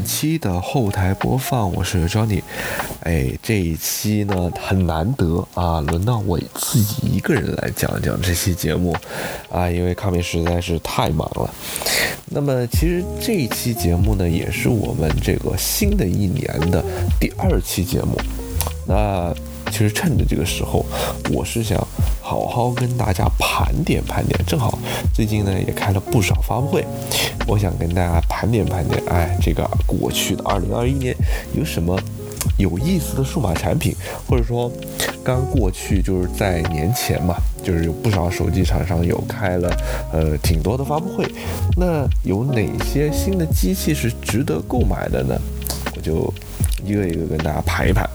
本期的后台播放，我是 Johnny。哎，这一期呢很难得啊，轮到我自己一个人来讲讲这期节目啊，因为康明实在是太忙了。那么其实这一期节目呢，也是我们这个新的一年的第二期节目。那其实趁着这个时候，我是想好好跟大家盘点盘点。正好最近呢也开了不少发布会，我想跟大家盘点盘点。哎，这个过去的二零二一年有什么有意思的数码产品，或者说刚过去就是在年前嘛，就是有不少手机厂商有开了呃挺多的发布会。那有哪些新的机器是值得购买的呢？我就一个一个跟大家盘一盘。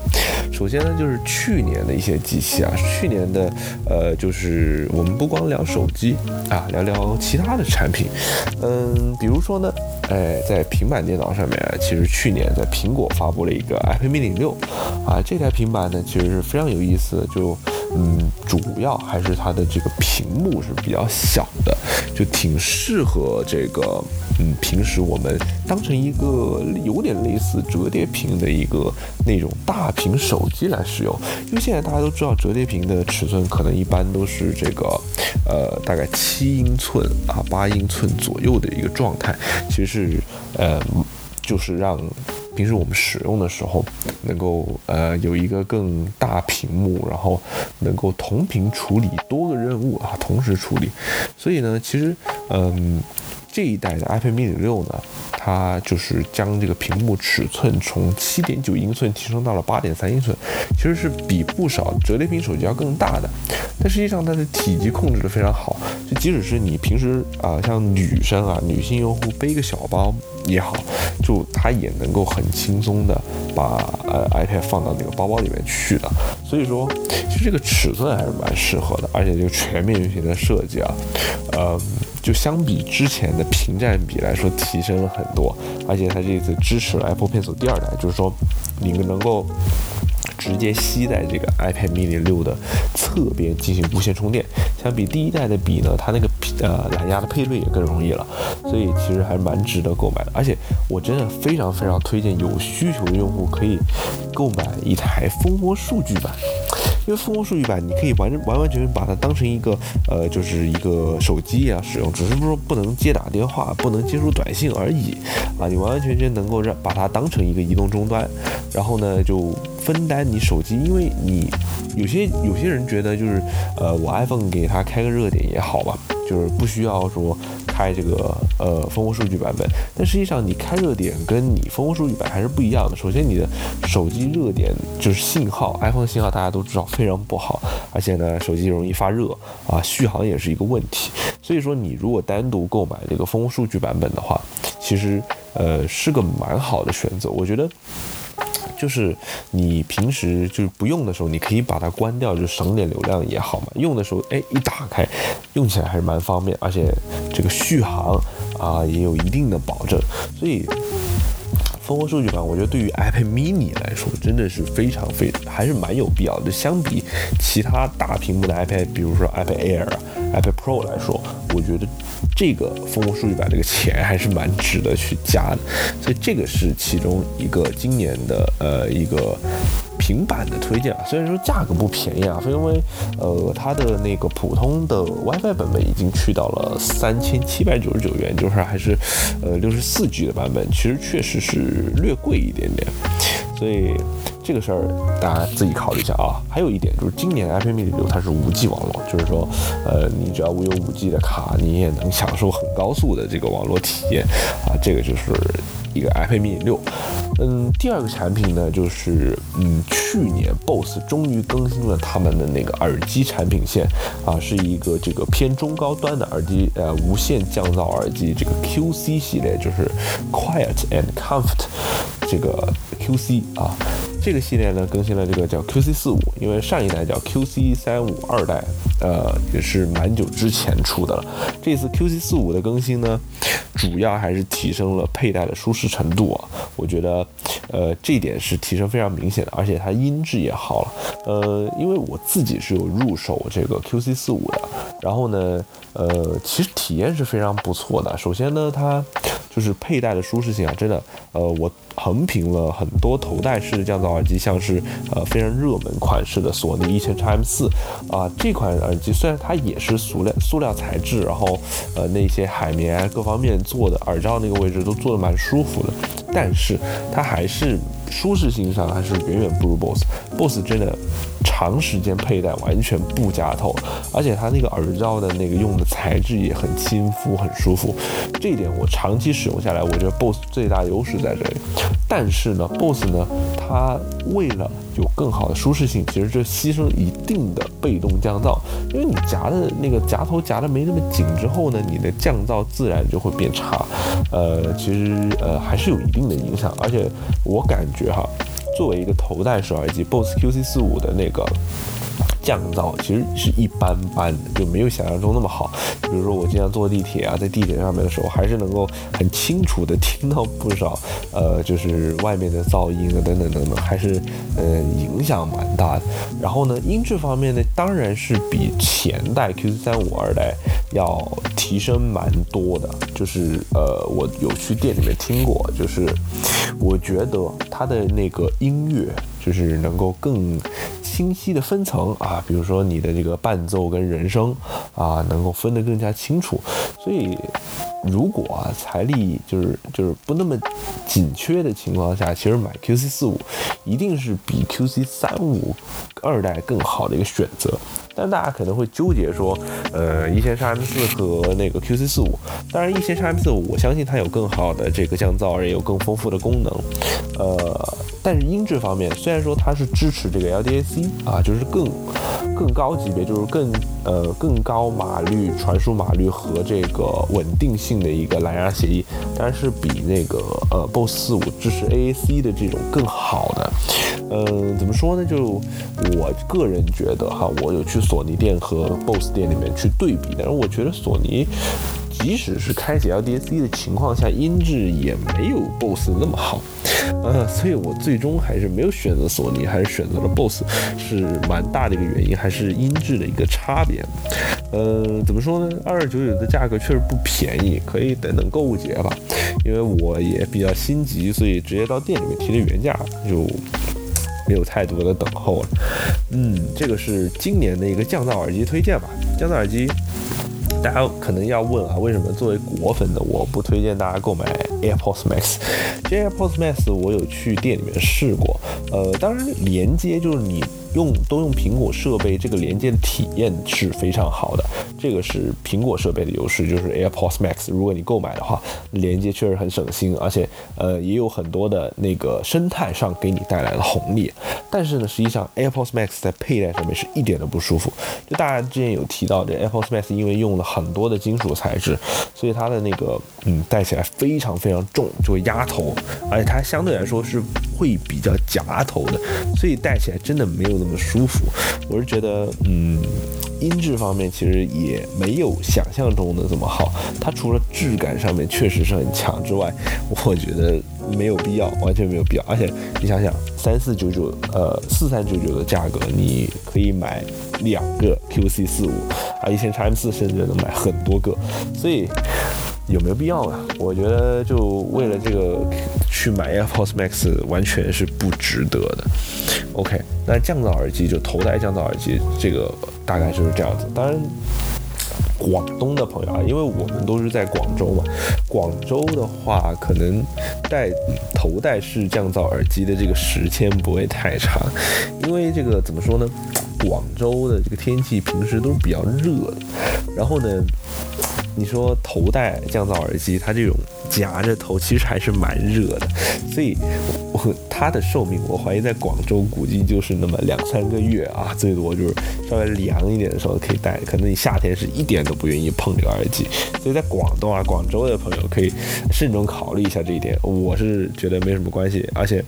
首先呢，就是去年的一些机器啊，去年的，呃，就是我们不光聊手机啊，聊聊其他的产品，嗯，比如说呢，哎，在平板电脑上面啊，其实去年在苹果发布了一个 iPad mini 六，啊，这台平板呢，其实是非常有意思的，就，嗯，主要还是它的这个屏幕是比较小的，就挺适合这个，嗯，平时我们当成一个有点类似折叠屏的一个那种大屏手。机来使用，因为现在大家都知道折叠屏的尺寸可能一般都是这个，呃，大概七英寸啊八英寸左右的一个状态，其实是呃，就是让平时我们使用的时候能够呃有一个更大屏幕，然后能够同屏处理多个任务啊，同时处理。所以呢，其实嗯，这一代的 iPad mini 六呢。它就是将这个屏幕尺寸从七点九英寸提升到了八点三英寸，其实是比不少折叠屏手机要更大的。但实际上它的体积控制的非常好，就即使是你平时啊像女生啊女性用户背个小包也好，就它也能够很轻松的把呃 iPad 放到那个包包里面去的。所以说，其实这个尺寸还是蛮适合的，而且就全面屏的设计啊，呃。就相比之前的屏占比来说，提升了很多，而且它这次支持了 Apple Pencil 第二代，就是说你们能够直接吸在这个 iPad mini 六的侧边进行无线充电。相比第一代的笔呢，它那个呃蓝牙的配对也更容易了，所以其实还是蛮值得购买的。而且我真的非常非常推荐有需求的用户可以购买一台蜂窝数据版。因为蜂窝数据版，你可以完完完全全把它当成一个呃，就是一个手机啊使用，只是说不能接打电话，不能接收短信而已啊。你完完全全能够让把它当成一个移动终端，然后呢就分担你手机，因为你有些有些人觉得就是呃，我 iPhone 给它开个热点也好吧。就是不需要说开这个呃蜂窝数据版本，但实际上你开热点跟你蜂窝数据版还是不一样的。首先你的手机热点就是信号，iPhone 信号大家都知道非常不好，而且呢手机容易发热啊，续航也是一个问题。所以说你如果单独购买这个蜂窝数据版本的话，其实呃是个蛮好的选择，我觉得。就是你平时就是不用的时候，你可以把它关掉，就省点流量也好嘛。用的时候，哎，一打开，用起来还是蛮方便，而且这个续航啊也有一定的保证。所以，蜂窝数据版，我觉得对于 iPad mini 来说，真的是非常非还是蛮有必要的。相比其他大屏幕的 iPad，比如说 iPad Air 啊、iPad Pro 来说，我觉得。这个蜂窝数据版这个钱还是蛮值得去加的，所以这个是其中一个今年的呃一个平板的推荐啊。虽然说价格不便宜啊，因为呃它的那个普通的 WiFi 版本已经去到了三千七百九十九元，就是还是呃六十四 G 的版本，其实确实是略贵一点点，所以。这个事儿大家自己考虑一下啊。还有一点就是，今年 iPad mini 六它是五 G 网络，就是说，呃，你只要我有五 G 的卡，你也能享受很高速的这个网络体验啊。这个就是一个 iPad mini 六。嗯，第二个产品呢，就是嗯，去年 BOSS 终于更新了他们的那个耳机产品线啊，是一个这个偏中高端的耳机，呃，无线降噪耳机，这个 QC 系列就是 Quiet and Comfort 这个 QC 啊。这个系列呢更新了这个叫 QC 四五，因为上一代叫 QC 三五二代，呃，也是蛮久之前出的了。这次 QC 四五的更新呢，主要还是提升了佩戴的舒适程度啊，我觉得，呃，这点是提升非常明显的，而且它音质也好了。呃，因为我自己是有入手这个 QC 四五的，然后呢，呃，其实体验是非常不错的。首先呢，它就是佩戴的舒适性啊，真的，呃，我横评了很多头戴式的降噪耳机，像是呃非常热门款式的索尼一千 x M 四啊，这款耳机虽然它也是塑料塑料材质，然后呃那些海绵各方面做的耳罩那个位置都做的蛮舒服的，但是它还是舒适性上还是远远不如 BOSS，BOSS 真的。长时间佩戴完全不夹头，而且它那个耳罩的那个用的材质也很亲肤，很舒服。这一点我长期使用下来，我觉得 BOSS 最大优势在这里。但是呢，BOSS 呢，它为了有更好的舒适性，其实就牺牲一定的被动降噪，因为你夹的那个夹头夹的没那么紧之后呢，你的降噪自然就会变差。呃，其实呃还是有一定的影响，而且我感觉哈。作为一个头戴式耳机，BOSS QC 四五的那个。降噪其实是一般般的，就没有想象中那么好。比如说我经常坐地铁啊，在地铁上面的时候，还是能够很清楚的听到不少，呃，就是外面的噪音啊，等等等等，还是呃影响蛮大的。然后呢，音质方面呢，当然是比前代 QC 三五二代要提升蛮多的。就是呃，我有去店里面听过，就是我觉得它的那个音乐就是能够更。清晰的分层啊，比如说你的这个伴奏跟人声啊，能够分得更加清楚。所以，如果啊财力就是就是不那么紧缺的情况下，其实买 QC 四五一定是比 QC 三五二代更好的一个选择。但大家可能会纠结说，呃，一千 M 四和那个 QC 四五，当然一千 M 四五我相信它有更好的这个降噪，也有更丰富的功能，呃，但是音质方面，虽然说它是支持这个 LDAC 啊，就是更更高级别，就是更呃更高码率传输码率和这个稳定性的一个蓝牙协议，但是比那个呃 BOSS 四五支持 AAC 的这种更好的，嗯，怎么说呢？就我个人觉得哈，我有去。索尼店和 BOSS 店里面去对比，但是我觉得索尼即使是开启 LDAC 的情况下，音质也没有 BOSS 那么好，呃，所以我最终还是没有选择索尼，还是选择了 BOSS，是蛮大的一个原因，还是音质的一个差别。呃，怎么说呢？二二九九的价格确实不便宜，可以等等购物节吧，因为我也比较心急，所以直接到店里面提的原价就。没有太多的等候了，嗯，这个是今年的一个降噪耳机推荐吧。降噪耳机，大家可能要问啊，为什么作为果粉的我不推荐大家购买 AirPods Max？这 AirPods Max 我有去店里面试过，呃，当然连接就是你。用都用苹果设备，这个连接体验是非常好的。这个是苹果设备的优势，就是 AirPods Max。如果你购买的话，连接确实很省心，而且呃也有很多的那个生态上给你带来了红利。但是呢，实际上 AirPods Max 在佩戴上面是一点都不舒服。就大家之前有提到，这 AirPods Max 因为用了很多的金属材质，所以它的那个嗯戴起来非常非常重，就会压头，而且它相对来说是会比较夹头的，所以戴起来真的没有。那么舒服，我是觉得，嗯，音质方面其实也没有想象中的这么好。它除了质感上面确实是很强之外，我觉得没有必要，完全没有必要。而且你想想，三四九九，呃，四三九九的价格，你可以买两个 QC 四五，啊，一千 x M 四甚至能买很多个，所以。有没有必要呢？我觉得就为了这个去买 AirPods Max 完全是不值得的。OK，那降噪耳机就头戴降噪耳机，这个大概就是这样子。当然，广东的朋友啊，因为我们都是在广州嘛，广州的话可能戴头戴式降噪耳机的这个时间不会太长，因为这个怎么说呢？广州的这个天气平时都是比较热的，然后呢？你说头戴降噪耳机，它这种夹着头其实还是蛮热的，所以我它的寿命我怀疑在广州估计就是那么两三个月啊，最多就是稍微凉一点的时候可以戴，可能你夏天是一点都不愿意碰这个耳机，所以在广东啊、广州的朋友可以慎重考虑一下这一点，我是觉得没什么关系，而且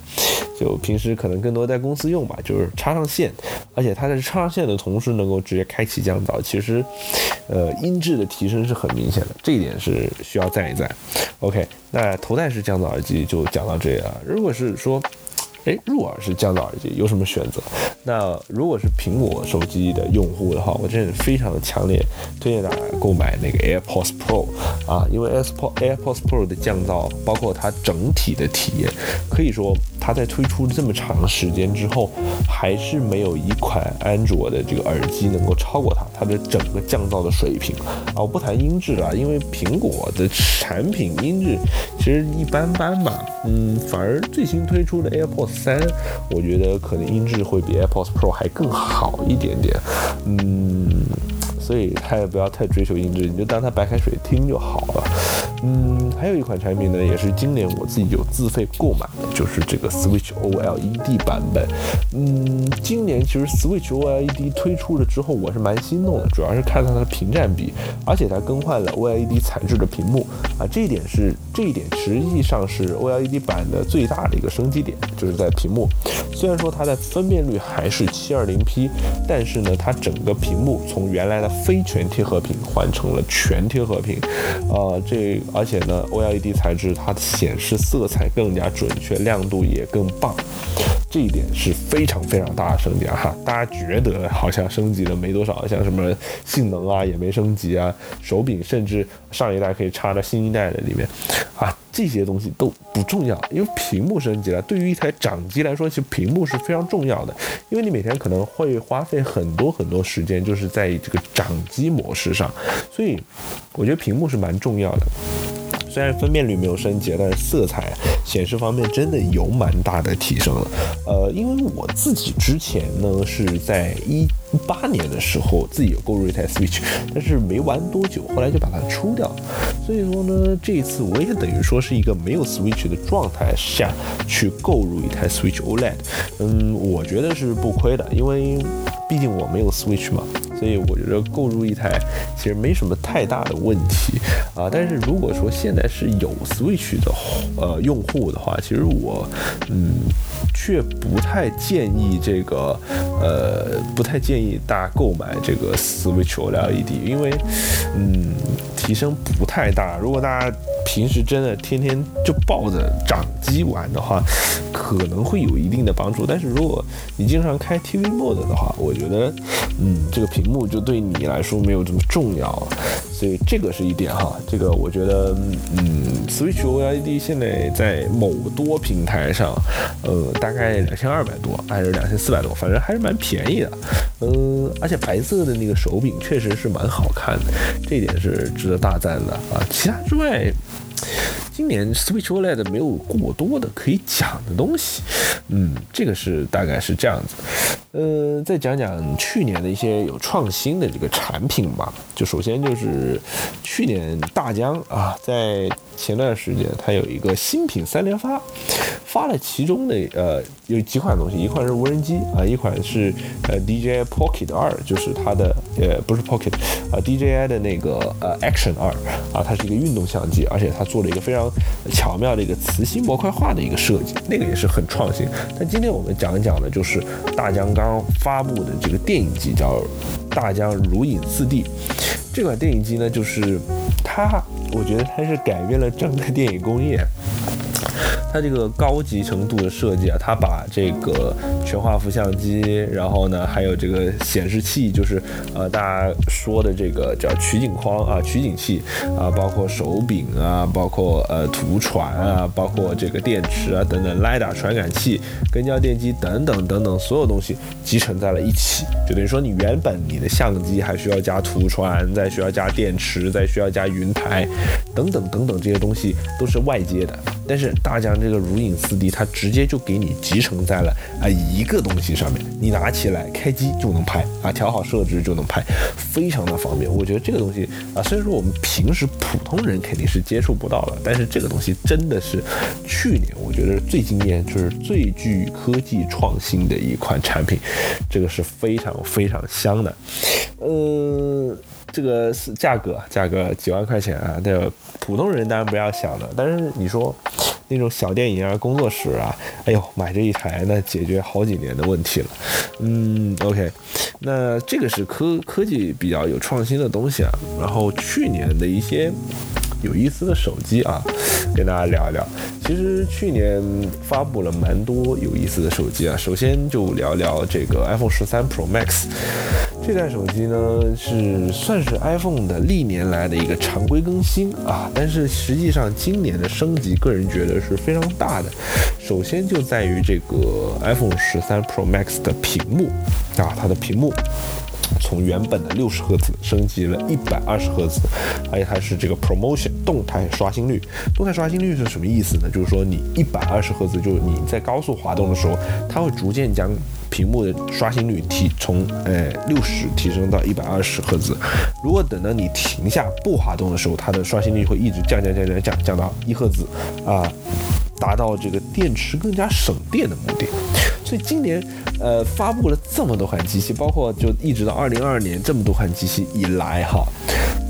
就平时可能更多在公司用吧，就是插上线，而且它在插上线的同时能够直接开启降噪，其实，呃，音质的提升是很明显的，这一点是需要赞一赞。OK，那头戴式降噪耳机就讲到这里了。如果是说，哎，入耳式降噪耳机有什么选择？那如果是苹果手机的用户的话，我真的非常的强烈推荐大家购买那个 AirPods Pro 啊，因为 AirPods AirPods Pro 的降噪，包括它整体的体验，可以说它在推出这么长时间之后，还是没有一款安卓的这个耳机能够超过它，它的整个降噪的水平。啊，我不谈音质了，因为苹果的产品音质其实一般般嘛，嗯，反而最新推出的 AirPods 三，我觉得可能音质会比 AirPods Pro 还更好一点点，嗯，所以他也不要太追求音质，你就当它白开水听就好了。嗯，还有一款产品呢，也是今年我自己有自费购买的，就是这个 Switch OLED 版本。嗯，今年其实 Switch OLED 推出了之后，我是蛮心动的，主要是看它的屏占比，而且它更换了 OLED 材质的屏幕啊，这一点是这一点实际上是 OLED 版的最大的一个升级点，就是在屏幕。虽然说它的分辨率还是 720P，但是呢，它整个屏幕从原来的非全贴合屏换成了全贴合屏，呃，这。而且呢，OLED 材质它显示色彩更加准确，亮度也更棒，这一点是非常非常大的升级啊！哈，大家觉得好像升级了没多少，像什么性能啊也没升级啊，手柄甚至上一代可以插到新一代的里面啊，这些东西都不重要，因为屏幕升级了。对于一台掌机来说，其实屏幕是非常重要的，因为你每天可能会花费很多很多时间，就是在这个掌机模式上，所以我觉得屏幕是蛮重要的。虽然分辨率没有升级，但是色彩显示方面真的有蛮大的提升了。呃，因为我自己之前呢是在一八年的时候自己有购入一台 Switch，但是没玩多久，后来就把它出掉了。所以说呢，这一次我也等于说是一个没有 Switch 的状态下去购入一台 Switch OLED。嗯，我觉得是不亏的，因为毕竟我没有 Switch 嘛。所以我觉得购入一台其实没什么太大的问题啊，但是如果说现在是有 Switch 的呃用户的话，其实我嗯却不太建议这个呃不太建议大家购买这个 Switch OLED，因为嗯提升不太大。如果大家平时真的天天就抱着掌机玩的话，可能会有一定的帮助。但是如果你经常开 TV mode 的话，我觉得，嗯，这个屏幕就对你来说没有这么重要。所以这个是一点哈。这个我觉得，嗯，Switch OLED 现在在某多平台上，呃，大概两千二百多还是两千四百多，反正还是蛮便宜的。嗯，而且白色的那个手柄确实是蛮好看的，这点是值得大赞的啊。其他之外。今年 Switch OLED 没有过多的可以讲的东西，嗯，这个是大概是这样子。呃，再讲讲去年的一些有创新的这个产品吧。就首先就是去年大疆啊，在前段时间它有一个新品三连发，发了其中的呃有几款东西，一款是无人机啊，一款是呃 DJI Pocket 二，就是它的呃不是 Pocket 啊 DJI 的那个呃 Action 二啊，它是一个运动相机，而且它做了一个非常巧妙的一个磁吸模块化的一个设计，那个也是很创新。但今天我们讲一讲的就是大疆刚发布的这个电影机，叫大疆如影四 D。这款电影机呢，就是它，我觉得它是改变了整个电影工业。它这个高级程度的设计啊，它把这个全画幅相机，然后呢，还有这个显示器，就是呃大家说的这个叫取景框啊、取景器啊，包括手柄啊，包括呃图传啊，包括这个电池啊等等，LiDAR 传感器、跟焦电机等等等等，所有东西集成在了一起，就等于说你原本你的相机还需要加图传，再需要加电池，再需要加云台等等等等这些东西都是外接的，但是大疆。这个如影四 D，它直接就给你集成在了啊一个东西上面，你拿起来开机就能拍啊，调好设置就能拍，非常的方便。我觉得这个东西啊，虽然说我们平时普通人肯定是接触不到的，但是这个东西真的是去年我觉得最惊艳，就是最具科技创新的一款产品，这个是非常非常香的，呃。这个是价格，价格几万块钱啊！对，普通人当然不要想了。但是你说，那种小电影啊、工作室啊，哎呦，买这一台那解决好几年的问题了。嗯，OK，那这个是科科技比较有创新的东西啊。然后去年的一些有意思的手机啊，跟大家聊一聊。其实去年发布了蛮多有意思的手机啊。首先就聊聊这个 iPhone 十三 Pro Max。这台手机呢是算是 iPhone 的历年来的一个常规更新啊，但是实际上今年的升级，个人觉得是非常大的。首先就在于这个 iPhone 十三 Pro Max 的屏幕啊，它的屏幕。从原本的六十赫兹升级了一百二十赫兹，而且它是这个 promotion 动态刷新率。动态刷新率是什么意思呢？就是说你一百二十赫兹，就是你在高速滑动的时候，它会逐渐将屏幕的刷新率提从呃六十提升到一百二十赫兹。如果等到你停下不滑动的时候，它的刷新率会一直降降降降降降到一赫兹啊，达到这个电池更加省电的目的。所以今年。呃，发布了这么多款机器，包括就一直到二零二二年这么多款机器以来，哈，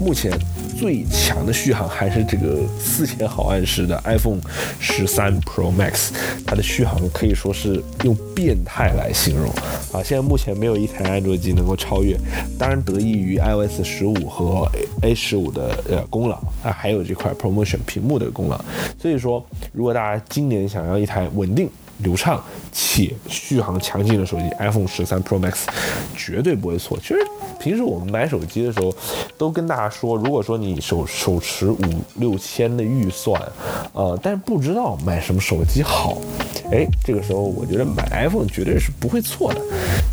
目前最强的续航还是这个四千毫安时的 iPhone 十三 Pro Max，它的续航可以说是用变态来形容啊！现在目前没有一台安卓机能够超越，当然得益于 iOS 十五和 A 十五的呃功劳啊，还有这块 Promotion 屏幕的功劳。所以说，如果大家今年想要一台稳定，流畅且续航强劲的手机，iPhone 十三 Pro Max 绝对不会错。其实平时我们买手机的时候，都跟大家说，如果说你手手持五六千的预算，呃，但是不知道买什么手机好，哎，这个时候我觉得买 iPhone 绝对是不会错的。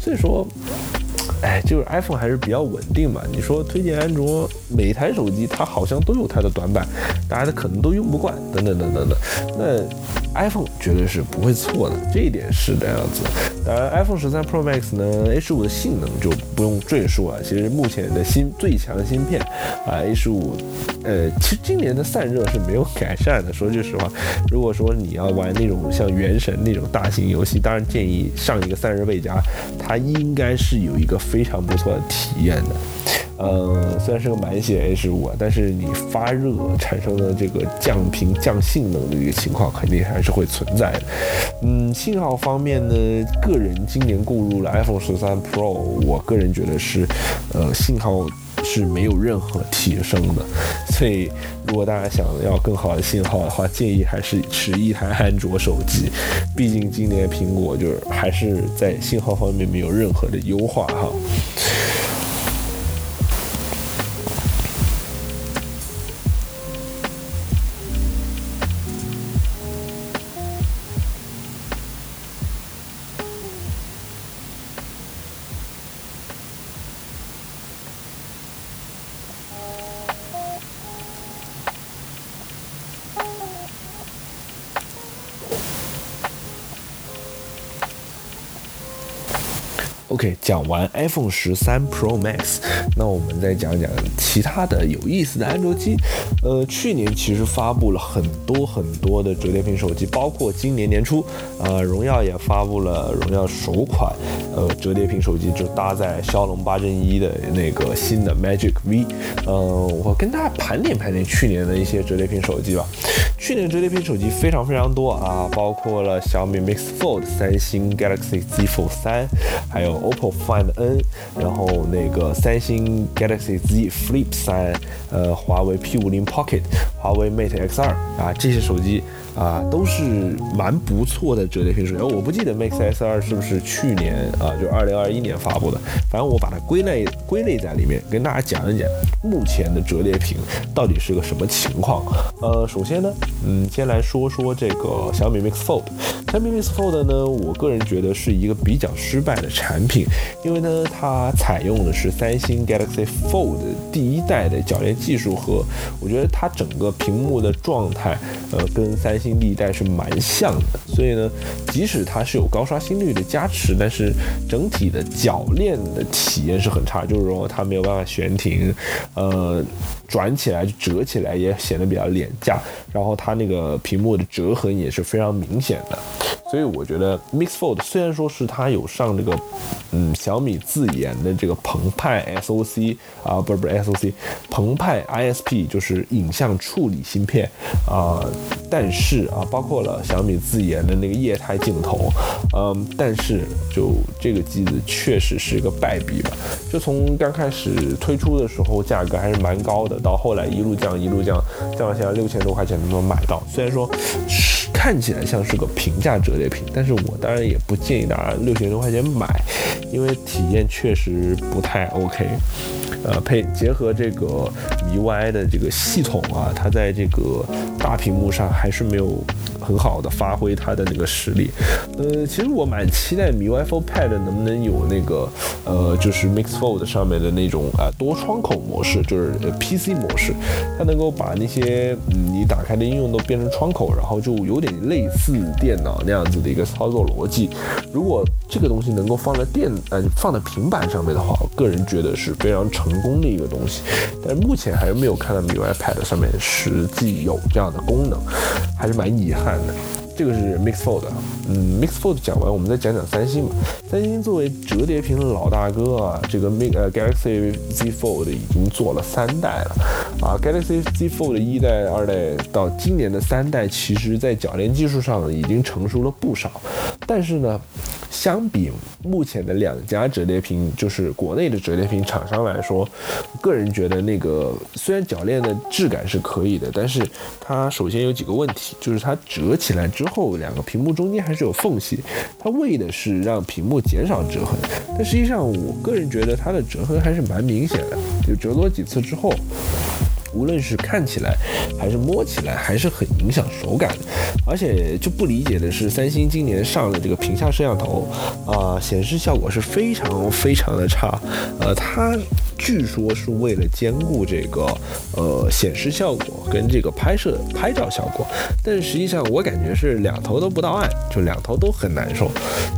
所以说。哎，就是 iPhone 还是比较稳定嘛。你说推荐安卓，每台手机它好像都有它的短板，大家可能都用不惯，等等等等等。那 iPhone 绝对是不会错的，这一点是这样子。当然，iPhone 十三 Pro Max 呢，A 十五的性能就不用赘述了。其实目前的芯最强芯片啊，A 十五，呃，其实今年的散热是没有改善的。说句实话，如果说你要玩那种像《原神》那种大型游戏，当然建议上一个散热背夹，它应该是有一个。非常不错的体验的，呃，虽然是个满血 A 十五啊，但是你发热产生的这个降频降性能的一个情况，肯定还是是会存在的。嗯，信号方面呢，个人今年购入了 iPhone 十三 Pro，我个人觉得是，呃，信号是没有任何提升的。所以，如果大家想要更好的信号的话，建议还是持一台安卓手机。毕竟今年苹果就是还是在信号方面没有任何的优化哈。OK，讲完 iPhone 十三 Pro Max，那我们再讲讲其他的有意思的安卓机。呃，去年其实发布了很多很多的折叠屏手机，包括今年年初，呃，荣耀也发布了荣耀首款呃折叠屏手机，就搭载骁龙八 Gen 一的那个新的 Magic V。呃，我跟大家盘点盘点去年的一些折叠屏手机吧。去年折叠屏手机非常非常多啊，包括了小米 Mix Fold、三星 Galaxy Z Fold 三，还有 OPPO Find N，然后那个三星 Galaxy Z Flip 三，呃，华为 P 五零 Pocket，华为 Mate X 二啊，这些手机。啊，都是蛮不错的折叠屏手机。我不记得 Max S 二是不是去年啊，就二零二一年发布的。反正我把它归类归类在里面，跟大家讲一讲目前的折叠屏到底是个什么情况。呃，首先呢，嗯，先来说说这个小米 Mix Fold。小米 Mix Fold 呢，我个人觉得是一个比较失败的产品，因为呢，它采用的是三星 Galaxy Fold 第一代的铰链技术和，我觉得它整个屏幕的状态，呃，跟三星。新一代是蛮像的，所以呢，即使它是有高刷新率的加持，但是整体的铰链的体验是很差，就是说它没有办法悬停，呃。转起来、折起来也显得比较廉价，然后它那个屏幕的折痕也是非常明显的。所以我觉得 Mix Fold 虽然说是它有上这个，嗯，小米自研的这个澎湃 SOC 啊，不是不是 SOC，澎湃 ISP 就是影像处理芯片啊，但是啊，包括了小米自研的那个液态镜头，嗯，但是就这个机子确实是个败笔吧。就从刚开始推出的时候价格还是蛮高的，到后来一路降一路降，再往下六千多块钱能不能买到？虽然说看起来像是个平价折叠屏，但是我当然也不建议大家六千多块钱买，因为体验确实不太 OK。呃，配结合这个米 UI 的这个系统啊，它在这个大屏幕上还是没有很好的发挥它的那个实力。呃，其实我蛮期待米 UI Fold Pad 能不能有那个呃，就是 Mix Fold 上面的那种啊多窗口模式，就是 PC 模式，它能够把那些你打开的应用都变成窗口，然后就有点类似电脑那样子的一个操作逻辑。如果这个东西能够放在电呃放在平板上面的话，我个人觉得是非常成。成功的一个东西，但是目前还是没有看到 MIUI Pad 上面实际有这样的功能，还是蛮遗憾这个是 Mix Fold，嗯，Mix Fold 讲完，我们再讲讲三星吧。三星作为折叠屏的老大哥啊，这个 Mix 呃 Galaxy Z Fold 已经做了三代了啊，Galaxy Z Fold 一代、二代到今年的三代，其实在铰链技术上已经成熟了不少，但是呢。相比目前的两家折叠屏，就是国内的折叠屏厂商来说，个人觉得那个虽然铰链的质感是可以的，但是它首先有几个问题，就是它折起来之后，两个屏幕中间还是有缝隙，它为的是让屏幕减少折痕，但实际上我个人觉得它的折痕还是蛮明显的，就折多几次之后。无论是看起来，还是摸起来，还是很影响手感。而且就不理解的是，三星今年上的这个屏下摄像头，啊，显示效果是非常非常的差。呃，它据说是为了兼顾这个呃显示效果跟这个拍摄拍照效果，但实际上我感觉是两头都不到岸，就两头都很难受。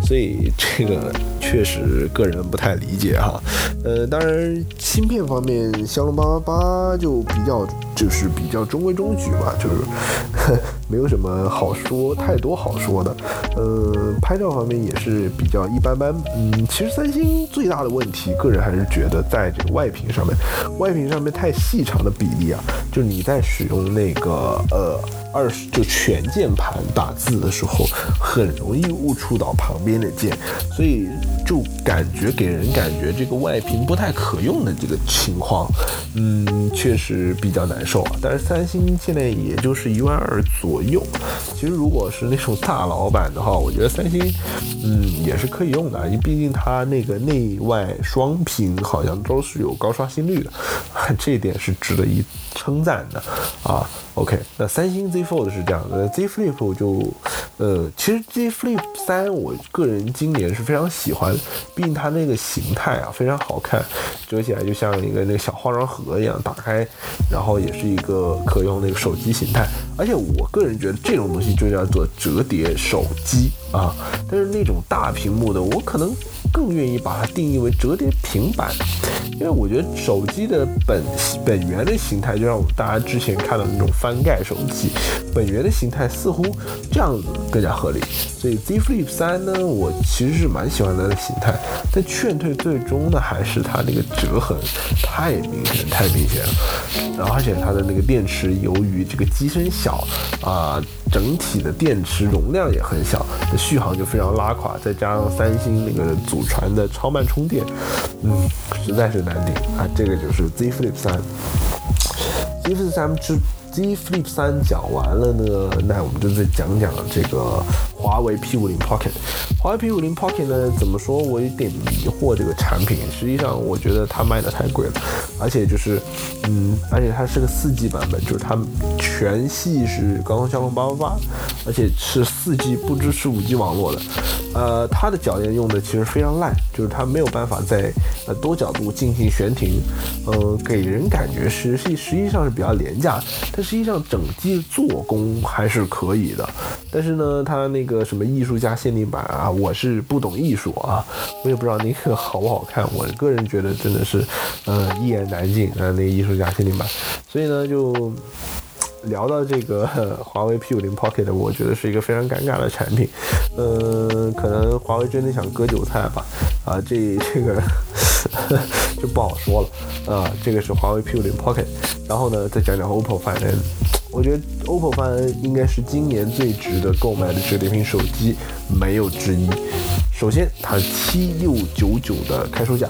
所以这个确实个人不太理解哈。呃，当然芯片方面，骁龙八八八就比。较就是比较中规中矩吧，就是没有什么好说，太多好说的。呃，拍照方面也是比较一般般。嗯，其实三星最大的问题，个人还是觉得在这个外屏上面，外屏上面太细长的比例啊，就你在使用那个呃。二十就全键盘打字的时候，很容易误触到旁边的键，所以就感觉给人感觉这个外屏不太可用的这个情况，嗯，确实比较难受啊。但是三星现在也就是一万二左用，其实如果是那种大老板的话，我觉得三星，嗯，也是可以用的，因为毕竟它那个内外双屏好像都是有高刷新率的，这一点是值得一称赞的啊。OK，那三星 Z Fold 是这样的，Z Flip 就，呃，其实 Z Flip 三，我个人今年是非常喜欢，毕竟它那个形态啊非常好看，折起来就像一个那个小化妆盒一样，打开，然后也是一个可用那个手机形态，而且我个人觉得这种东西就叫做折叠手机啊，但是那种大屏幕的，我可能。更愿意把它定义为折叠平板，因为我觉得手机的本本源的形态，就像我大家之前看到那种翻盖手机，本源的形态似乎这样子更加合理。所以 Z Flip 三呢，我其实是蛮喜欢它的形态，但劝退最终呢，还是它那个折痕太明显，太明显了。然后而且它的那个电池，由于这个机身小啊。整体的电池容量也很小，续航就非常拉垮，再加上三星那个祖传的超慢充电，嗯，实在是难顶啊。这个就是 Z Flip 三，Z Flip 三之。Z Flip 三讲完了呢，那我们就再讲讲这个华为 P 五零 Pocket。华为 P 五零 Pocket 呢，怎么说？我有点迷惑这个产品。实际上，我觉得它卖的太贵了，而且就是，嗯，而且它是个四 G 版本，就是它全系是高通骁龙八八八，而且是四 G 不支持五 G 网络的。呃，它的铰链用的其实非常烂，就是它没有办法在呃多角度进行悬停，呃，给人感觉实际实际上是比较廉价，但实际上整机做工还是可以的。但是呢，它那个什么艺术家限定版啊，我是不懂艺术啊，我也不知道那个好不好看。我个人觉得真的是，呃，一言难尽啊，那个艺术家限定版。所以呢，就。聊到这个 华为 P50 Pocket，我觉得是一个非常尴尬的产品。嗯，可能华为真的想割韭菜吧？啊，这 这个 就不好说了。啊，这个是华为 P50 Pocket。然后呢，再讲讲 OPPO Find N。我觉得 OPPO Find N 应该是今年最值得购买的折叠屏手机，没有之一。首先，它七六九九的开售价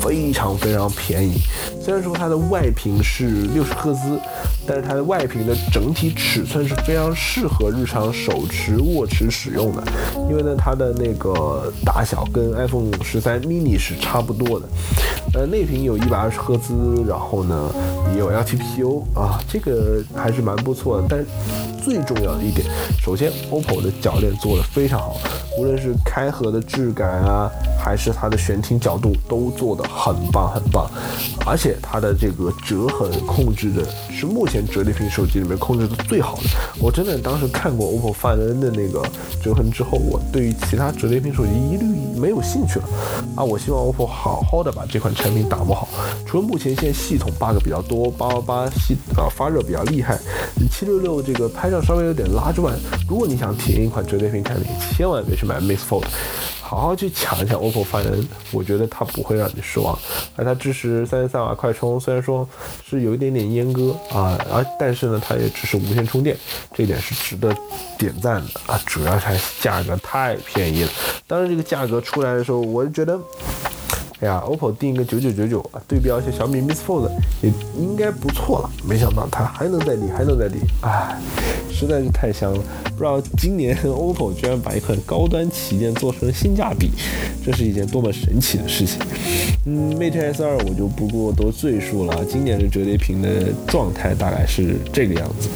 非常非常便宜。虽然说它的外屏是六十赫兹，但是它的外屏的整体尺寸是非常适合日常手持、握持使用的。因为呢，它的那个大小跟 iPhone 十三 mini 是差不多的。呃，内屏有一百二十赫兹，然后呢也有 LTPO 啊，这个还是蛮不错的。但最重要的一点，首先 OPPO 的铰链做的非常好，无论是开合的质感啊，还是它的悬停角度都做得很棒很棒。而且它的这个折痕控制的是目前前折叠屏手机里面控制的最好的。我真的当时看过 OPPO Find N 的那个折痕之后，我对于其他折叠屏手机一律没有兴趣了。啊，我希望 OPPO 好好的把这款产品打磨好，除了目前现在系统 bug 比较多，八八八系啊发热比较厉害，七六六这个拍照稍微有点拉之外，如果你想体验一款折叠屏产品，千万别去买 Mix Fold，好好去抢一下 OPPO Find N，我觉得它不会让你失望。而它支持三十三瓦快充，虽然说是有一点点阉割啊，而但是呢，它也支持无线充电，这点是值得点赞的啊。主要是价格太便宜了，当然这个价格出来的时候，我就觉得。哎呀，OPPO 定一个九九九九啊，对标一下小米 Mix Fold 也应该不错了。没想到它还能再低，还能再低，哎，实在是太香了。不知道今年 OPPO 居然把一款高端旗舰做成了性价比，这是一件多么神奇的事情。嗯，Mate S2 我就不过多赘述了，今年的折叠屏的状态大概是这个样子。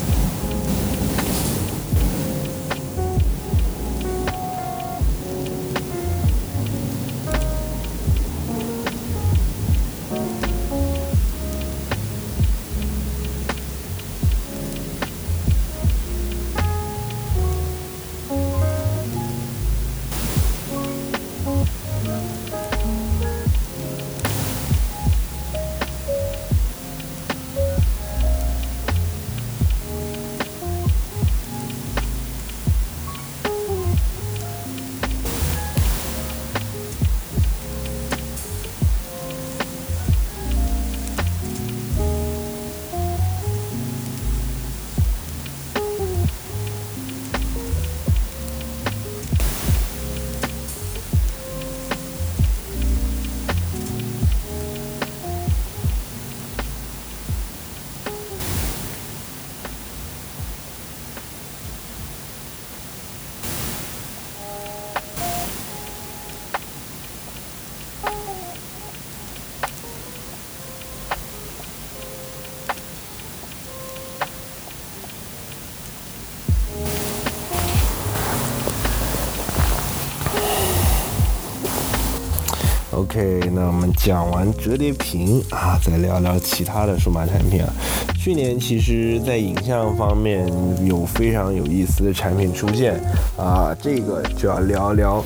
OK，那我们讲完折叠屏啊，再聊聊其他的数码产品啊。去年其实，在影像方面有非常有意思的产品出现啊，这个就要聊聊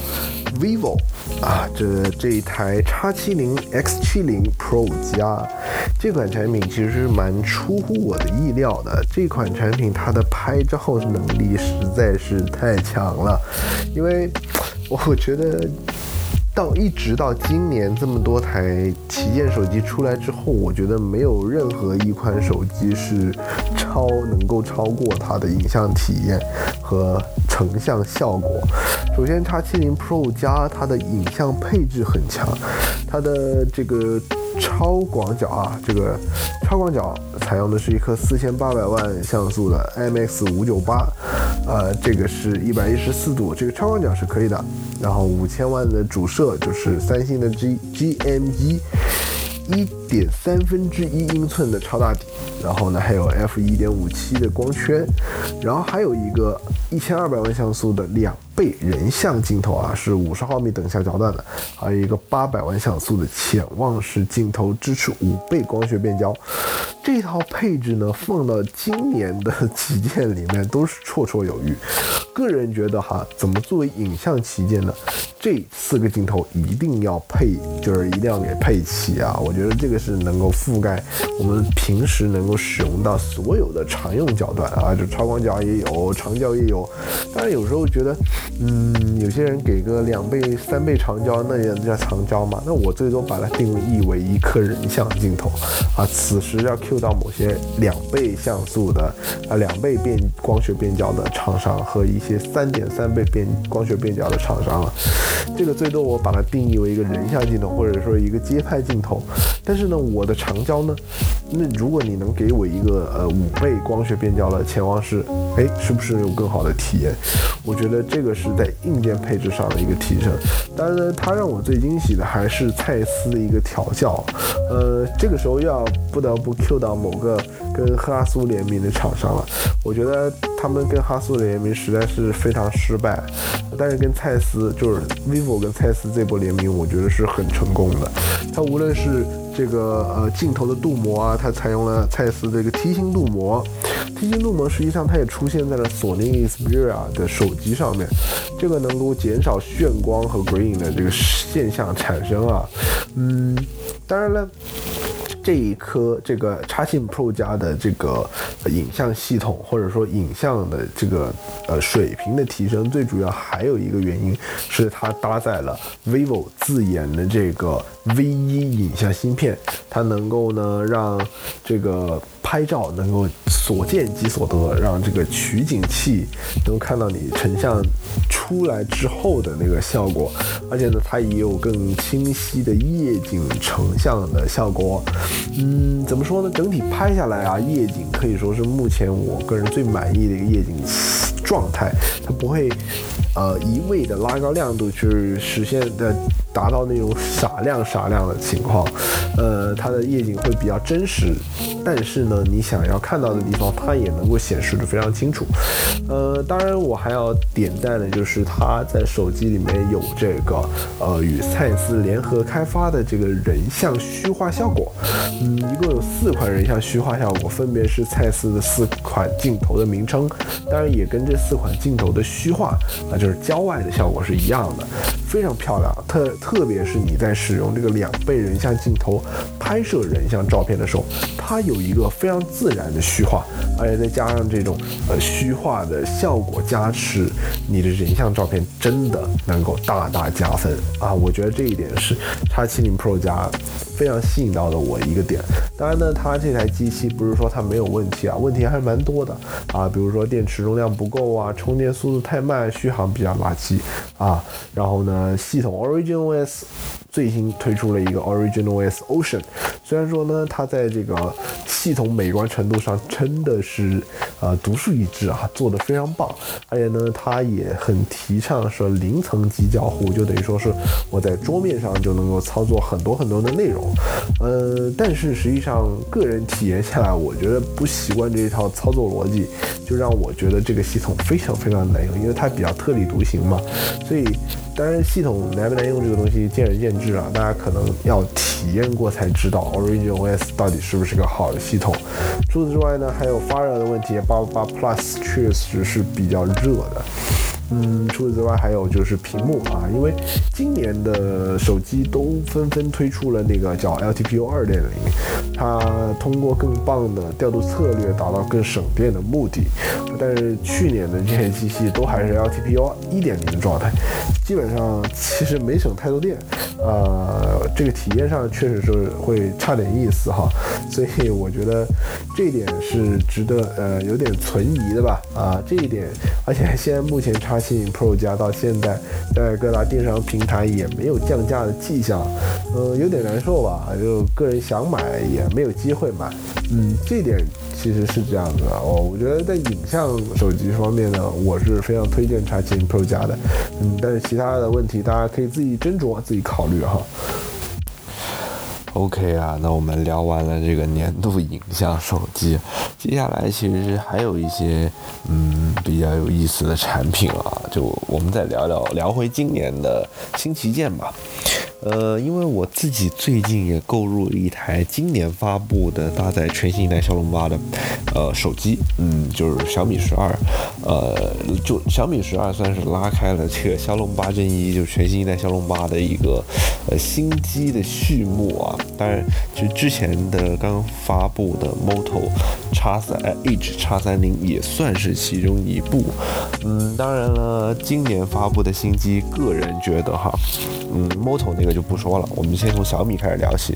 vivo 啊，这这一台 X70 X70 Pro 加这款产品其实是蛮出乎我的意料的。这款产品它的拍照能力实在是太强了，因为我觉得。到一直到今年这么多台旗舰手机出来之后，我觉得没有任何一款手机是超能够超过它的影像体验和成像效果。首先，X70 Pro 加它的影像配置很强，它的这个。超广角啊，这个超广角采用的是一颗四千八百万像素的 IMX 五九八，呃，这个是一百一十四度，这个超广角是可以的。然后五千万的主摄就是三星的 G G M 一，一点三分之一英寸的超大底，然后呢还有 F 一点五七的光圈，然后还有一个一千二百万像素的两倍人像镜头啊，是五十毫米等效焦段的，还有一个八百万像素的潜望式镜头，支持五倍光学变焦。这套配置呢，放到今年的旗舰里面都是绰绰有余。个人觉得哈，怎么作为影像旗舰呢？这四个镜头一定要配，就是一定要给配齐啊！我觉得这个是能够覆盖我们平时能够使用到所有的常用焦段啊，就超广角也有，长焦也有。当然有时候觉得，嗯，有些人给个两倍、三倍长焦，那也叫长焦嘛。那我最多把它定义为一颗人像镜头啊。此时要 Q 到某些两倍像素的啊，两倍变光学变焦的厂商和一些三点三倍变光学变焦的厂商了。这个最多我把它定义为一个人像镜头，或者说一个街拍镜头。但是呢，我的长焦呢，那如果你能给我一个呃五倍光学变焦的潜望式，哎，是不是有更好的体验？我觉得这个是在硬件配置上的一个提升。当然，它让我最惊喜的还是蔡司的一个调教。呃，这个时候要不得不 Q 到某个跟哈苏联名的厂商了。我觉得他们跟哈苏联名实在是非常失败，但是跟蔡司就是 vivo 跟蔡司这波联名，我觉得是很成功的。它无论是这个呃镜头的镀膜啊，它采用了蔡司这个梯形镀膜。梯形镀膜实际上它也出现在了索尼 Xperia 的手机上面，这个能够减少眩光和鬼影的这个现象产生啊。嗯，当然了。这一颗这个叉七 Pro 加的这个影像系统，或者说影像的这个呃水平的提升，最主要还有一个原因是它搭载了 vivo 自研的这个 V 一影像芯片，它能够呢让这个。拍照能够所见即所得，让这个取景器能看到你成像出来之后的那个效果，而且呢，它也有更清晰的夜景成像的效果。嗯，怎么说呢？整体拍下来啊，夜景可以说是目前我个人最满意的一个夜景状态，它不会呃一味的拉高亮度去实现的。达到那种傻亮傻亮的情况，呃，它的夜景会比较真实，但是呢，你想要看到的地方，它也能够显示的非常清楚。呃，当然我还要点赞的就是它在手机里面有这个呃与蔡司联合开发的这个人像虚化效果，嗯，一共有四款人像虚化效果，分别是蔡司的四款镜头的名称，当然也跟这这四款镜头的虚化啊，就是焦外的效果是一样的，非常漂亮，特。特别是你在使用这个两倍人像镜头拍摄人像照片的时候，它有一个非常自然的虚化，而且再加上这种呃虚化的效果加持，你的人像照片真的能够大大加分啊！我觉得这一点是叉七零 Pro 加非常吸引到了我一个点。当然呢，它这台机器不是说它没有问题啊，问题还是蛮多的啊，比如说电池容量不够啊，充电速度太慢，续航比较垃圾啊，然后呢，系统 OriginOS。最新推出了一个 Original OS Ocean，虽然说呢，它在这个系统美观程度上真的是呃独树一帜啊，做的非常棒，而且呢，它也很提倡说零层级交互，就等于说是我在桌面上就能够操作很多很多的内容，呃，但是实际上个人体验下来，我觉得不习惯这一套操作逻辑，就让我觉得这个系统非常非常难用，因为它比较特立独行嘛，所以。当然，系统难不难用这个东西见仁见智啊，大家可能要体验过才知道 Origin OS 到底是不是个好的系统。除此之外呢，还有发热的问题，八八八 Plus 确实是比较热的。嗯，除此之外还有就是屏幕啊，因为今年的手机都纷纷推出了那个叫 LTPO 二点零，它通过更棒的调度策略达到更省电的目的。但是去年的这些机器都还是 LTPO 一点零的状态，基本上其实没省太多电，呃，这个体验上确实是会差点意思哈。所以我觉得这一点是值得呃有点存疑的吧啊，这一点，而且现在目前差。七 Pro 加到现在，在各大电商平台也没有降价的迹象，呃，有点难受吧？就个人想买也没有机会买，嗯，这点其实是这样子的我。我觉得在影像手机方面呢，我是非常推荐叉七 Pro 加的，嗯，但是其他的问题大家可以自己斟酌，自己考虑哈。OK 啊，那我们聊完了这个年度影像手机，接下来其实还有一些嗯比较有意思的产品啊，就我们再聊聊聊回今年的新旗舰吧。呃，因为我自己最近也购入了一台今年发布的搭载全新一代骁龙八的呃手机，嗯，就是小米十二，呃，就小米十二算是拉开了这个骁龙八 Gen 一，就是全新一代骁龙八的一个呃新机的序幕啊。当然，其实之前的刚发布的 Moto X 三 H X 三零也算是其中一部。嗯，当然了，今年发布的新机，个人觉得哈，嗯，Moto 那个。就不说了，我们先从小米开始聊起。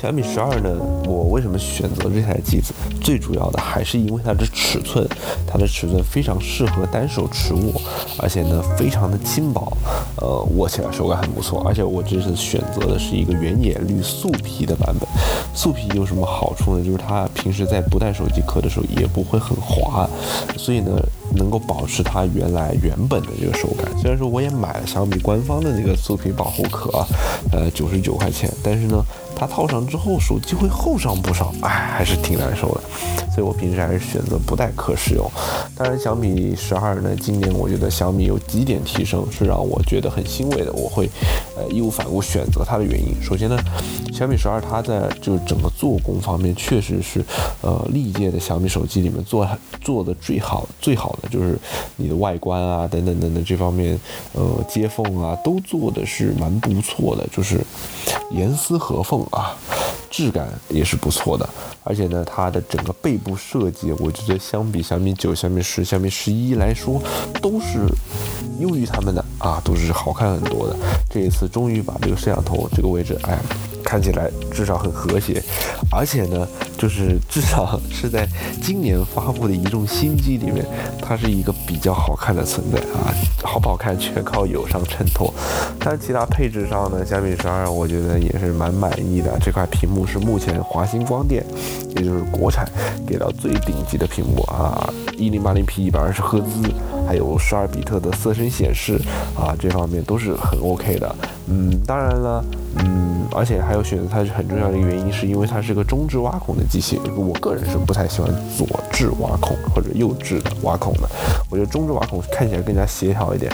小米十二呢，我为什么选择这台机子？最主要的还是因为它的尺寸，它的尺寸非常适合单手持握，而且呢非常的轻薄，呃，握起来手感很不错。而且我这次选择的是一个原野绿素皮的版本。素皮有什么好处呢？就是它平时在不带手机壳的时候也不会很滑，所以呢能够保持它原来原本的这个手感。虽然说我也买了小米官方的那个素皮保护壳，呃，九十九块钱，但是呢。它套上之后，手机会厚上不少，哎，还是挺难受的，所以我平时还是选择不带壳使用。当然，小米十二呢，今年我觉得小米有几点提升是让我觉得很欣慰的，我会呃义无反顾选择它的原因。首先呢，小米十二它在就是整个做工方面确实是呃历届的小米手机里面做做的最好最好的，就是你的外观啊等等等等这方面，呃接缝啊都做的是蛮不错的，就是严丝合缝。啊，质感也是不错的，而且呢，它的整个背部设计，我觉得相比小米九、小米十、小米十一来说，都是优于他们的啊，都是好看很多的。这一次终于把这个摄像头这个位置，哎。看起来至少很和谐，而且呢，就是至少是在今年发布的一众新机里面，它是一个比较好看的存在啊，好不好看全靠友商衬托。但其他配置上呢，小米十二我觉得也是蛮满意的。这块屏幕是目前华星光电，也就是国产给到最顶级的屏幕啊，一零八零 P 一百二十赫兹，还有十二比特的色深显示啊，这方面都是很 OK 的。嗯，当然了。嗯，而且还有选择它是很重要的一个原因，是因为它是个中置挖孔的机器。我个人是不太喜欢左置挖孔或者右置的挖孔的，我觉得中置挖孔看起来更加协调一点。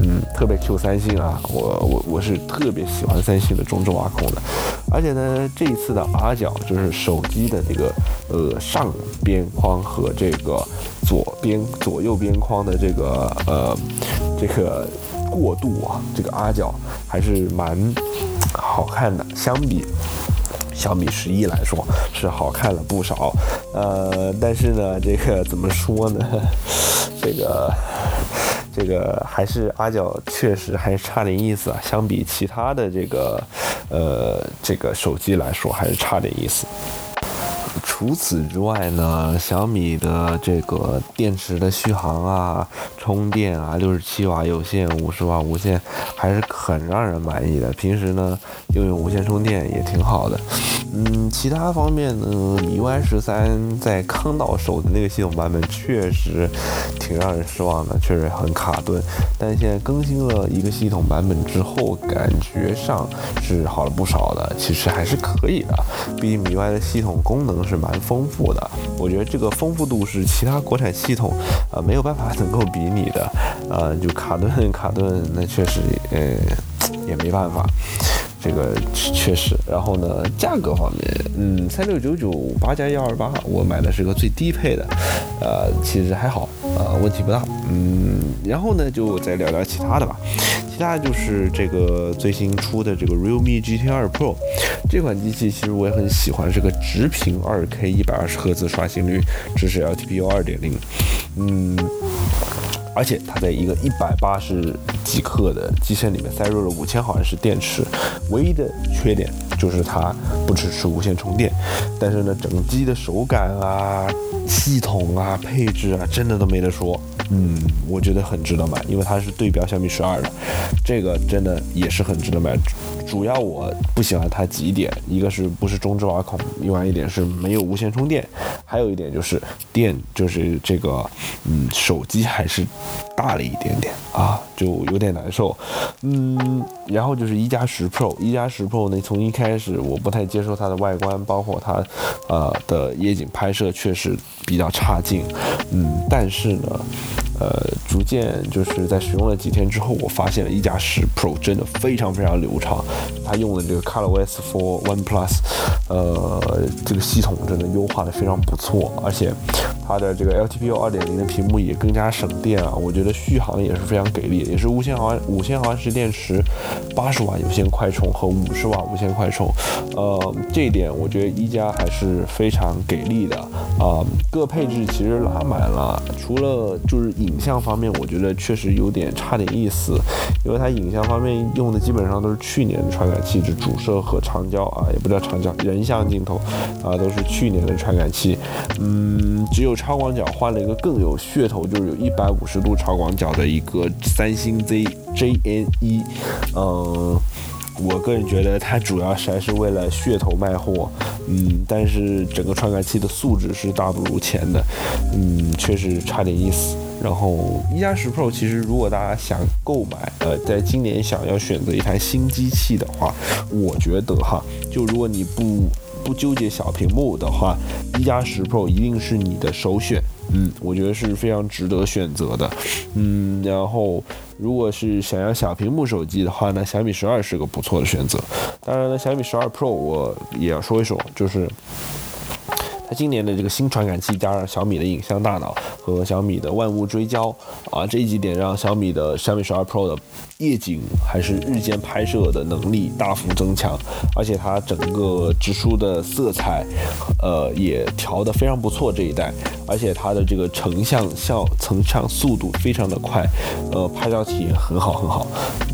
嗯，特别 Q 三星啊，我我我是特别喜欢三星的中置挖孔的。而且呢，这一次的 R 角就是手机的这个呃上边框和这个左边左右边框的这个呃这个过渡啊，这个 R 角还是蛮。好看的，相比小米十一来说是好看了不少，呃，但是呢，这个怎么说呢？这个这个还是阿角确实还是差点意思啊，相比其他的这个呃这个手机来说还是差点意思。除此之外呢，小米的这个电池的续航啊、充电啊，六十七瓦有线、五十瓦无线，还是很让人满意的。平时呢，用用无线充电也挺好的。嗯，其他方面呢米 u i 十三在康到手的那个系统版本确实挺让人失望的，确实很卡顿。但现在更新了一个系统版本之后，感觉上是好了不少的，其实还是可以的。毕竟米 u i 的系统功能是蛮丰富的，我觉得这个丰富度是其他国产系统啊没有办法能够比拟的。呃，就卡顿卡顿，那确实呃也没办法。这个确实，然后呢，价格方面，嗯，三六九九八加幺二八，我买的是个最低配的，呃，其实还好，呃，问题不大，嗯，然后呢，就再聊聊其他的吧，其他就是这个最新出的这个 Realme GT 2 Pro 这款机器，其实我也很喜欢，是个直屏二 K 一百二十赫兹刷新率，支持 LTPO 二点零，嗯。而且它在一个一百八十几克的机身里面塞入了五千毫安时电池，唯一的缺点就是它不支持无线充电。但是呢，整机的手感啊、系统啊、配置啊，真的都没得说。嗯，我觉得很值得买，因为它是对标小米十二的，这个真的也是很值得买。主要我不喜欢它几点，一个是不是中置挖孔，另外一点是没有无线充电，还有一点就是电，就是这个，嗯，手机还是大了一点点啊。就有点难受。嗯，然后就是一加十 Pro，一加十 Pro 呢，从一开始我不太接受它的外观，包括它呃的夜景拍摄确实比较差劲。嗯，但是呢。呃，逐渐就是在使用了几天之后，我发现了一加十 Pro 真的非常非常流畅。它用的这个 ColorOS for OnePlus，呃，这个系统真的优化的非常不错，而且它的这个 LTPO 二点零的屏幕也更加省电啊。我觉得续航也是非常给力，也是五千毫安五千毫安时电池，八十瓦有线快充和五十瓦无线快充。呃，这一点我觉得一加还是非常给力的啊。各配置其实拉满了，除了就是。影像方面，我觉得确实有点差点意思，因为它影像方面用的基本上都是去年的传感器，是主摄和长焦啊，也不叫长焦，人像镜头啊，都是去年的传感器。嗯，只有超广角换了一个更有噱头，就是有一百五十度超广角的一个三星 ZJN 一。嗯，我个人觉得它主要是还是为了噱头卖货。嗯，但是整个传感器的素质是大不如前的。嗯，确实差点意思。然后一加十 Pro 其实如果大家想购买，呃，在今年想要选择一台新机器的话，我觉得哈，就如果你不不纠结小屏幕的话，一加十 Pro 一定是你的首选。嗯，我觉得是非常值得选择的。嗯，然后如果是想要小屏幕手机的话呢，小米十二是个不错的选择。当然了，小米十二 Pro 我也要说一说，就是。它今年的这个新传感器加上小米的影像大脑和小米的万物追焦啊，这几点让小米的小米十二 Pro 的夜景还是日间拍摄的能力大幅增强，而且它整个直输的色彩，呃，也调得非常不错这一代，而且它的这个成像效成像速度非常的快，呃，拍照体验很好很好，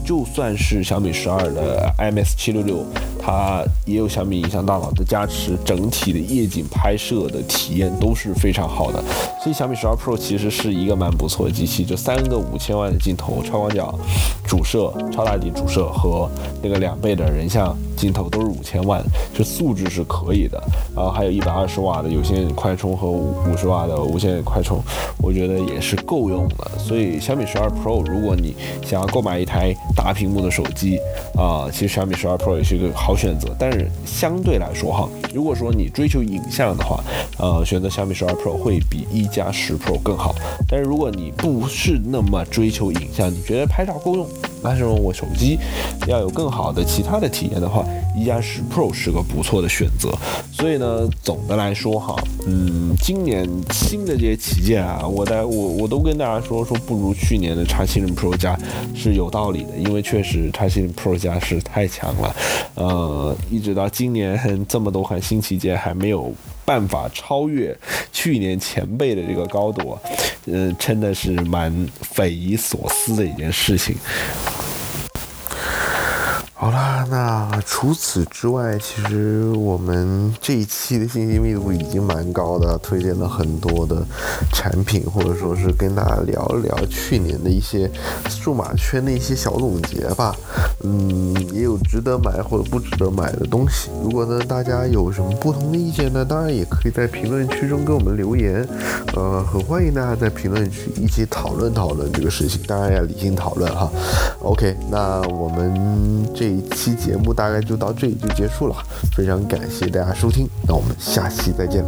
就算是小米十二的 IMX 七六六。它也有小米影像大脑的加持，整体的夜景拍摄的体验都是非常好的。所以小米十二 Pro 其实是一个蛮不错的机器，就三个五千万的镜头，超广角主摄、超大底主摄和那个两倍的人像镜头都是五千万，这素质是可以的。然后还有一百二十瓦的有线快充和五十瓦的无线快充，我觉得也是够用的。所以小米十二 Pro，如果你想要购买一台大屏幕的手机啊，其实小米十二 Pro 也是一个好。选择，但是相对来说哈，如果说你追求影像的话，呃，选择小米十二 Pro 会比一加十 Pro 更好。但是如果你不是那么追求影像，你觉得拍照够用？但是我手机要有更好的其他的体验的话，一加十 Pro 是个不错的选择。所以呢，总的来说哈，嗯，今年新的这些旗舰啊，我在我我都跟大家说说，不如去年的叉七零 Pro 加是有道理的，因为确实叉七零 Pro 加是太强了，呃，一直到今年这么多款新旗舰还没有办法超越去年前辈的这个高度，呃，真的是蛮匪夷所思的一件事情。好啦，那除此之外，其实我们这一期的信息密度已经蛮高的，推荐了很多的产品，或者说是跟大家聊一聊去年的一些数码圈的一些小总结吧。嗯，也有值得买或者不值得买的东西。如果呢大家有什么不同的意见呢，当然也可以在评论区中给我们留言。呃，很欢迎大家在评论区一起讨论讨论这个事情，当然要理性讨论哈。OK，那我们这。一期节目大概就到这里就结束了，非常感谢大家收听，那我们下期再见。